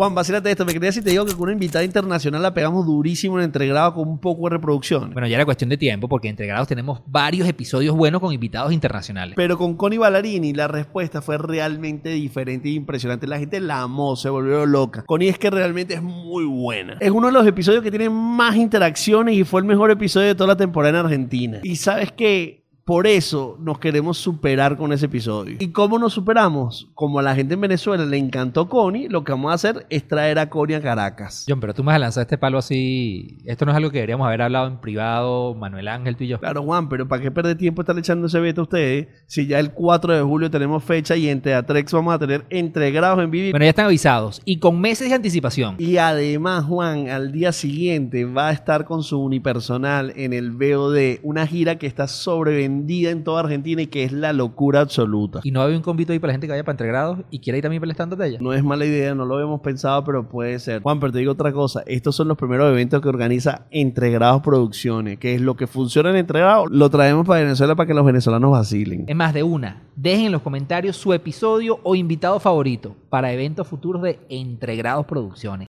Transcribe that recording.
Juan, vacílate esto. Me quería si te digo que con una invitada internacional la pegamos durísimo en entregrado con un poco de reproducción. Bueno, ya era cuestión de tiempo porque entre grados tenemos varios episodios buenos con invitados internacionales. Pero con Connie Ballarini la respuesta fue realmente diferente e impresionante. La gente la amó, se volvió loca. Connie es que realmente es muy buena. Es uno de los episodios que tiene más interacciones y fue el mejor episodio de toda la temporada en Argentina. Y sabes que por eso nos queremos superar con ese episodio. ¿Y cómo nos superamos? Como a la gente en Venezuela le encantó Connie, lo que vamos a hacer es traer a Connie a Caracas. John, pero tú me has lanzado este palo así. Esto no es algo que deberíamos haber hablado en privado, Manuel Ángel, tú y yo. Claro, Juan, pero ¿para qué perder tiempo estar echando ese veto a ustedes si ya el 4 de julio tenemos fecha y en Teatrex vamos a tener entregrados en vivo? Bueno, ya están avisados y con meses de anticipación. Y además, Juan, al día siguiente va a estar con su unipersonal en el VOD, una gira que está en toda Argentina y que es la locura absoluta. Y no hay un convito ahí para la gente que vaya para entregrados y quiera ir también para el stand de ella. No es mala idea, no lo habíamos pensado, pero puede ser. Juan, pero te digo otra cosa. Estos son los primeros eventos que organiza Entregrados Producciones, que es lo que funciona en Entregrados, lo traemos para Venezuela para que los venezolanos vacilen. Es más de una. Dejen en los comentarios su episodio o invitado favorito para eventos futuros de Entregrados Producciones.